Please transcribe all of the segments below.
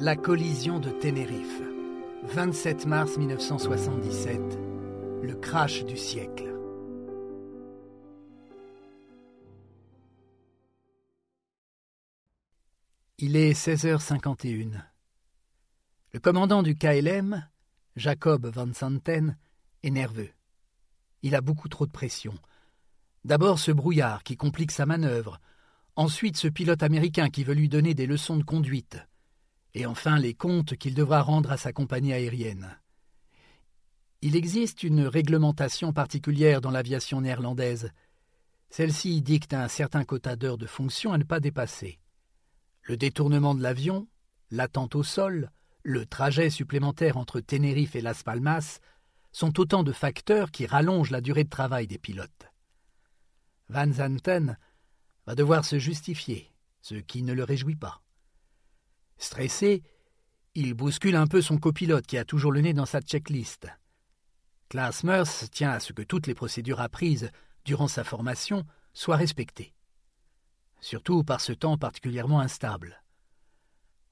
La collision de Tenerife. 27 mars 1977. Le crash du siècle. Il est 16h51. Le commandant du KLM, Jacob Van Santen, est nerveux. Il a beaucoup trop de pression. D'abord ce brouillard qui complique sa manœuvre, ensuite ce pilote américain qui veut lui donner des leçons de conduite, et enfin les comptes qu'il devra rendre à sa compagnie aérienne. Il existe une réglementation particulière dans l'aviation néerlandaise. Celle-ci dicte un certain quota d'heures de fonction à ne pas dépasser. Le détournement de l'avion, l'attente au sol, le trajet supplémentaire entre Tenerife et Las Palmas sont autant de facteurs qui rallongent la durée de travail des pilotes. Van Zanten va devoir se justifier, ce qui ne le réjouit pas. Stressé, il bouscule un peu son copilote qui a toujours le nez dans sa checklist. Klaas Meurs tient à ce que toutes les procédures apprises durant sa formation soient respectées. Surtout par ce temps particulièrement instable.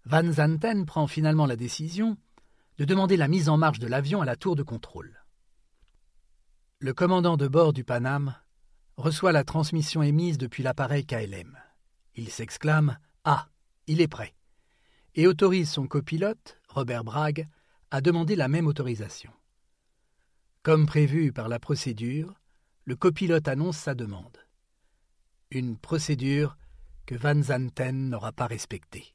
Van Zanten prend finalement la décision de demander la mise en marche de l'avion à la tour de contrôle. Le commandant de bord du Paname reçoit la transmission émise depuis l'appareil KLM. Il s'exclame Ah, il est prêt et autorise son copilote, Robert Bragg, à demander la même autorisation. Comme prévu par la procédure, le copilote annonce sa demande. Une procédure que Van Zanten n'aura pas respectée.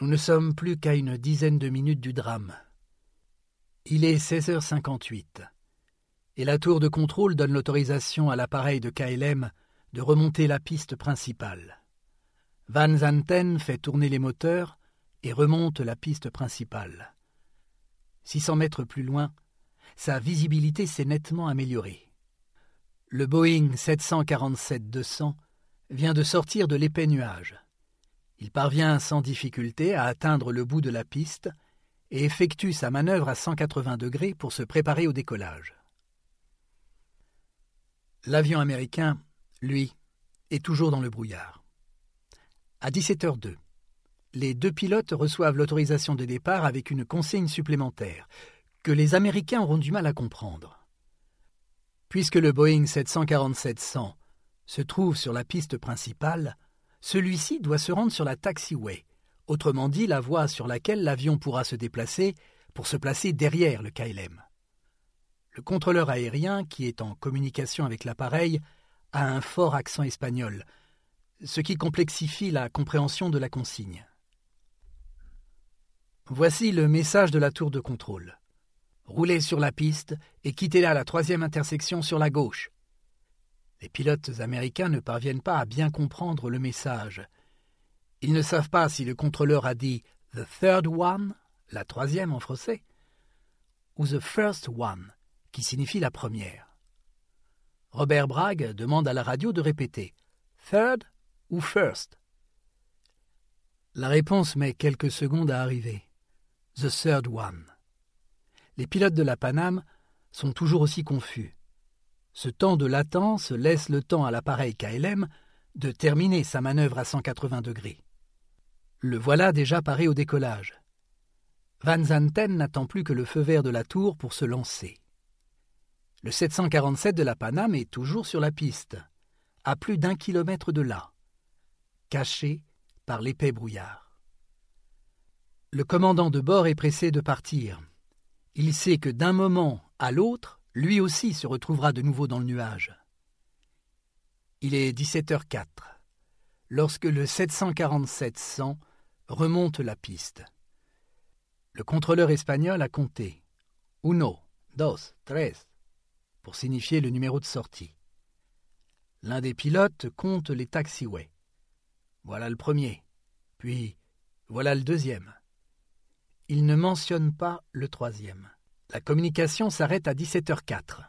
Nous ne sommes plus qu'à une dizaine de minutes du drame. Il est 16h58 et la tour de contrôle donne l'autorisation à l'appareil de KLM de remonter la piste principale. Van Zanten fait tourner les moteurs et remonte la piste principale. 600 mètres plus loin, sa visibilité s'est nettement améliorée. Le Boeing 747-200 vient de sortir de l'épais nuage. Il parvient sans difficulté à atteindre le bout de la piste et effectue sa manœuvre à 180 degrés pour se préparer au décollage. L'avion américain, lui, est toujours dans le brouillard. À 17h02, les deux pilotes reçoivent l'autorisation de départ avec une consigne supplémentaire, que les Américains auront du mal à comprendre. Puisque le Boeing 747-100 se trouve sur la piste principale, celui-ci doit se rendre sur la taxiway, autrement dit la voie sur laquelle l'avion pourra se déplacer pour se placer derrière le KLM. Le contrôleur aérien, qui est en communication avec l'appareil, a un fort accent espagnol, ce qui complexifie la compréhension de la consigne. Voici le message de la tour de contrôle. Roulez sur la piste et quittez-la à la troisième intersection sur la gauche. Les pilotes américains ne parviennent pas à bien comprendre le message. Ils ne savent pas si le contrôleur a dit The third one, la troisième en français, ou The first one, qui signifie la première. Robert Bragg demande à la radio de répéter Third ou first? La réponse met quelques secondes à arriver. The third one. Les pilotes de la Paname sont toujours aussi confus. Ce temps de latence laisse le temps à l'appareil KLM de terminer sa manœuvre à 180 degrés. Le voilà déjà paré au décollage. Van Zanten n'attend plus que le feu vert de la tour pour se lancer. Le 747 de la Paname est toujours sur la piste, à plus d'un kilomètre de là caché par l'épais brouillard. Le commandant de bord est pressé de partir. Il sait que d'un moment à l'autre, lui aussi se retrouvera de nouveau dans le nuage. Il est 17h04 lorsque le 747-100 remonte la piste. Le contrôleur espagnol a compté uno, dos, tres pour signifier le numéro de sortie. L'un des pilotes compte les taxiways. Voilà le premier. Puis voilà le deuxième. Il ne mentionne pas le troisième. La communication s'arrête à 17h04.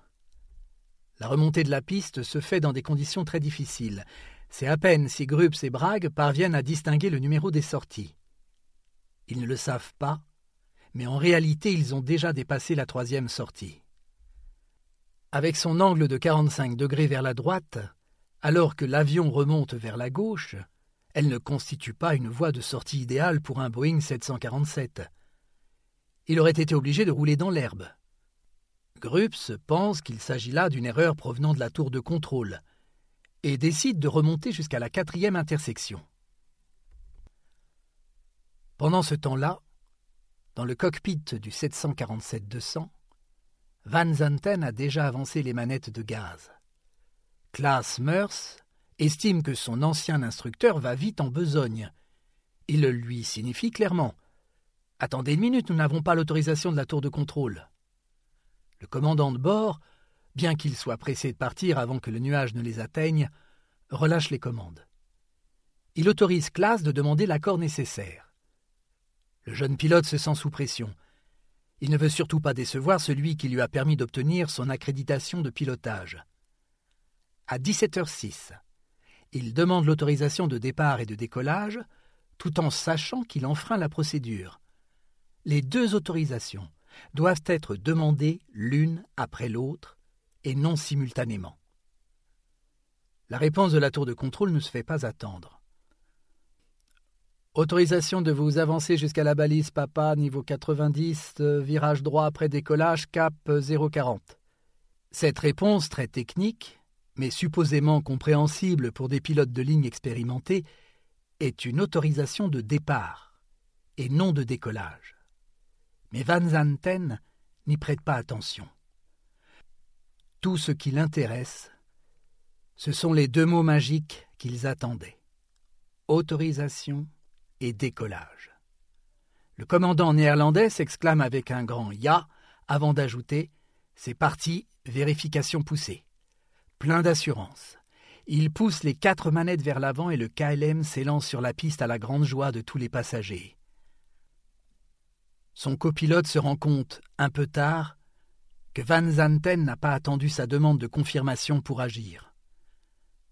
La remontée de la piste se fait dans des conditions très difficiles. C'est à peine si Grups et Bragg parviennent à distinguer le numéro des sorties. Ils ne le savent pas, mais en réalité ils ont déjà dépassé la troisième sortie. Avec son angle de 45 degrés vers la droite, alors que l'avion remonte vers la gauche, elle ne constitue pas une voie de sortie idéale pour un Boeing 747. Il aurait été obligé de rouler dans l'herbe. Grups pense qu'il s'agit là d'une erreur provenant de la tour de contrôle et décide de remonter jusqu'à la quatrième intersection. Pendant ce temps-là, dans le cockpit du 747-200, Van Zanten a déjà avancé les manettes de gaz. Klaas Meurs estime que son ancien instructeur va vite en besogne. Il lui signifie clairement. Attendez une minute, nous n'avons pas l'autorisation de la tour de contrôle. Le commandant de bord, bien qu'il soit pressé de partir avant que le nuage ne les atteigne, relâche les commandes. Il autorise Klaas de demander l'accord nécessaire. Le jeune pilote se sent sous pression. Il ne veut surtout pas décevoir celui qui lui a permis d'obtenir son accréditation de pilotage. À 17h06, il demande l'autorisation de départ et de décollage, tout en sachant qu'il enfreint la procédure. Les deux autorisations doivent être demandées l'une après l'autre et non simultanément. La réponse de la tour de contrôle ne se fait pas attendre. Autorisation de vous avancer jusqu'à la balise Papa, niveau 90, euh, virage droit après décollage, cap 040. Cette réponse très technique mais supposément compréhensible pour des pilotes de ligne expérimentés, est une autorisation de départ et non de décollage. Mais Van Zanten n'y prête pas attention. Tout ce qui l'intéresse, ce sont les deux mots magiques qu'ils attendaient autorisation et décollage. Le commandant néerlandais s'exclame avec un grand Ya avant d'ajouter C'est parti, vérification poussée plein d'assurance. Il pousse les quatre manettes vers l'avant et le KLM s'élance sur la piste à la grande joie de tous les passagers. Son copilote se rend compte, un peu tard, que Van Zanten n'a pas attendu sa demande de confirmation pour agir.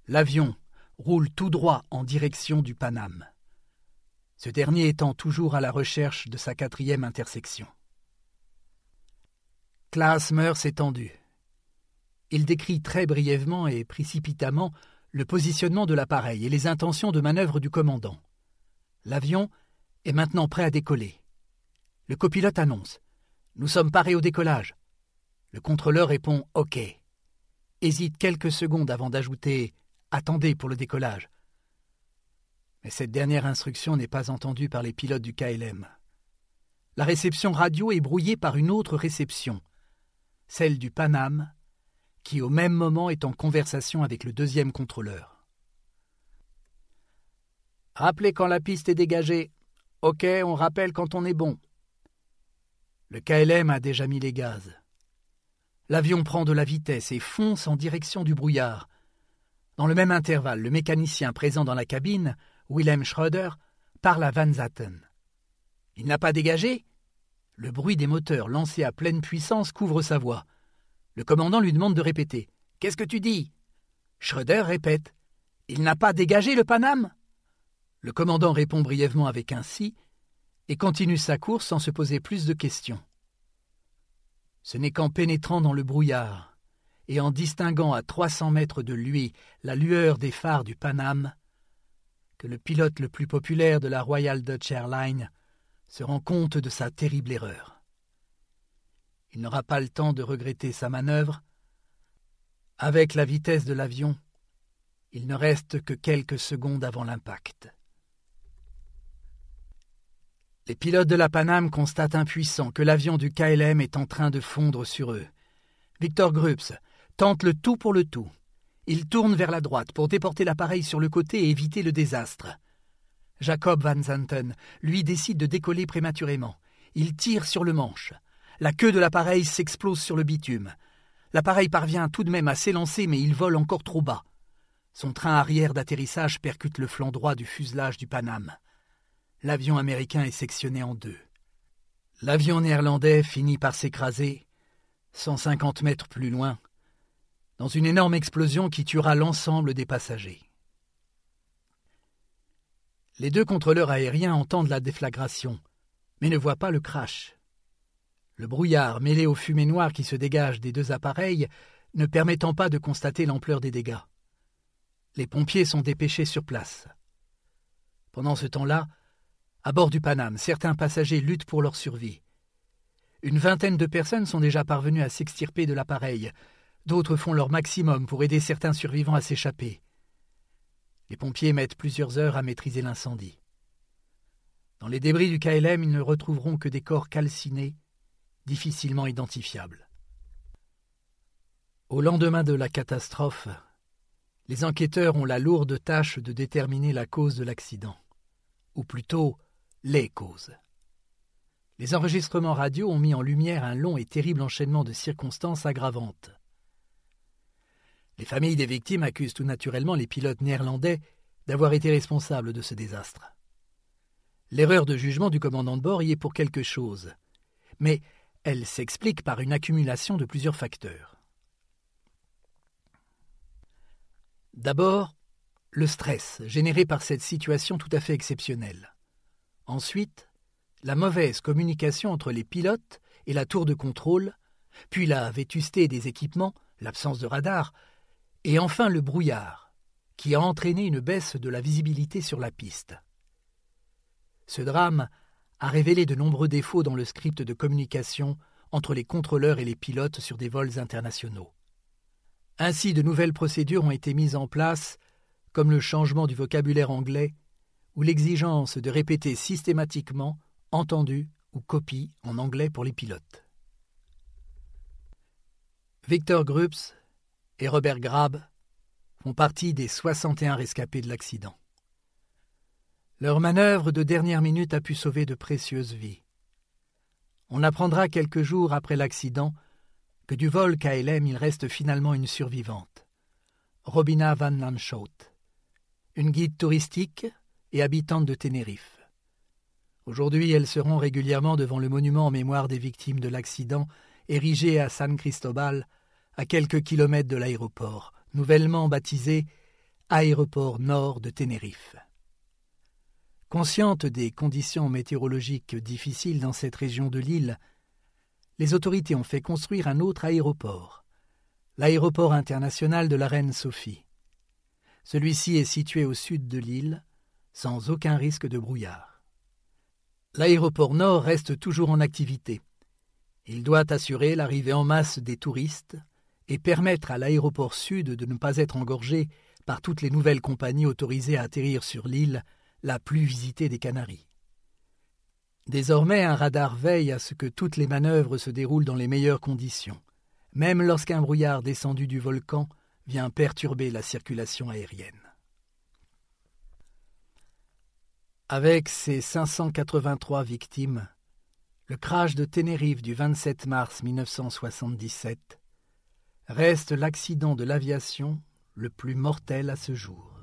L'avion roule tout droit en direction du Paname, ce dernier étant toujours à la recherche de sa quatrième intersection. Klaas meurt étendu. Il décrit très brièvement et précipitamment le positionnement de l'appareil et les intentions de manœuvre du commandant. L'avion est maintenant prêt à décoller. Le copilote annonce Nous sommes parés au décollage. Le contrôleur répond OK. Hésite quelques secondes avant d'ajouter Attendez pour le décollage. Mais cette dernière instruction n'est pas entendue par les pilotes du KLM. La réception radio est brouillée par une autre réception, celle du Paname qui au même moment est en conversation avec le deuxième contrôleur. Rappelez quand la piste est dégagée. Ok, on rappelle quand on est bon. Le KLM a déjà mis les gaz. L'avion prend de la vitesse et fonce en direction du brouillard. Dans le même intervalle, le mécanicien présent dans la cabine, Willem Schroeder, parle à Van Zatten. Il n'a pas dégagé Le bruit des moteurs lancés à pleine puissance couvre sa voix. Le commandant lui demande de répéter. Qu'est-ce que tu dis? Schroeder répète. Il n'a pas dégagé le Paname? Le commandant répond brièvement avec un si et continue sa course sans se poser plus de questions. Ce n'est qu'en pénétrant dans le brouillard et en distinguant à trois cents mètres de lui la lueur des phares du Paname que le pilote le plus populaire de la Royal Dutch Airlines se rend compte de sa terrible erreur. Il n'aura pas le temps de regretter sa manœuvre. Avec la vitesse de l'avion, il ne reste que quelques secondes avant l'impact. Les pilotes de la Paname constatent impuissants que l'avion du KLM est en train de fondre sur eux. Victor Grups tente le tout pour le tout. Il tourne vers la droite pour déporter l'appareil sur le côté et éviter le désastre. Jacob Van Zanten, lui, décide de décoller prématurément. Il tire sur le manche. La queue de l'appareil s'explose sur le bitume. L'appareil parvient tout de même à s'élancer, mais il vole encore trop bas. Son train arrière d'atterrissage percute le flanc droit du fuselage du Paname. L'avion américain est sectionné en deux. L'avion néerlandais finit par s'écraser, 150 mètres plus loin, dans une énorme explosion qui tuera l'ensemble des passagers. Les deux contrôleurs aériens entendent la déflagration, mais ne voient pas le crash. Le brouillard, mêlé aux fumées noires qui se dégagent des deux appareils, ne permettant pas de constater l'ampleur des dégâts. Les pompiers sont dépêchés sur place. Pendant ce temps-là, à bord du Paname, certains passagers luttent pour leur survie. Une vingtaine de personnes sont déjà parvenues à s'extirper de l'appareil. D'autres font leur maximum pour aider certains survivants à s'échapper. Les pompiers mettent plusieurs heures à maîtriser l'incendie. Dans les débris du KLM, ils ne retrouveront que des corps calcinés, difficilement identifiables. Au lendemain de la catastrophe, les enquêteurs ont la lourde tâche de déterminer la cause de l'accident, ou plutôt les causes. Les enregistrements radio ont mis en lumière un long et terrible enchaînement de circonstances aggravantes. Les familles des victimes accusent tout naturellement les pilotes néerlandais d'avoir été responsables de ce désastre. L'erreur de jugement du commandant de bord y est pour quelque chose, mais elle s'explique par une accumulation de plusieurs facteurs. D'abord, le stress généré par cette situation tout à fait exceptionnelle. Ensuite, la mauvaise communication entre les pilotes et la tour de contrôle, puis la vétusté des équipements, l'absence de radar, et enfin le brouillard, qui a entraîné une baisse de la visibilité sur la piste. Ce drame a révélé de nombreux défauts dans le script de communication entre les contrôleurs et les pilotes sur des vols internationaux. Ainsi, de nouvelles procédures ont été mises en place, comme le changement du vocabulaire anglais ou l'exigence de répéter systématiquement entendu ou copie en anglais pour les pilotes. Victor Grups et Robert Grab font partie des 61 rescapés de l'accident. Leur manœuvre de dernière minute a pu sauver de précieuses vies. On apprendra quelques jours après l'accident que du vol KLM il reste finalement une survivante, Robina Van Lanschot, une guide touristique et habitante de Tenerife. Aujourd'hui, elle se rend régulièrement devant le monument en mémoire des victimes de l'accident érigé à San Cristobal à quelques kilomètres de l'aéroport, nouvellement baptisé Aéroport Nord de Tenerife. Consciente des conditions météorologiques difficiles dans cette région de l'île, les autorités ont fait construire un autre aéroport, l'aéroport international de la Reine Sophie. Celui-ci est situé au sud de l'île, sans aucun risque de brouillard. L'aéroport nord reste toujours en activité. Il doit assurer l'arrivée en masse des touristes, et permettre à l'aéroport sud de ne pas être engorgé par toutes les nouvelles compagnies autorisées à atterrir sur l'île la plus visitée des Canaries. Désormais, un radar veille à ce que toutes les manœuvres se déroulent dans les meilleures conditions, même lorsqu'un brouillard descendu du volcan vient perturber la circulation aérienne. Avec ses 583 victimes, le crash de Tenerife du 27 mars 1977 reste l'accident de l'aviation le plus mortel à ce jour.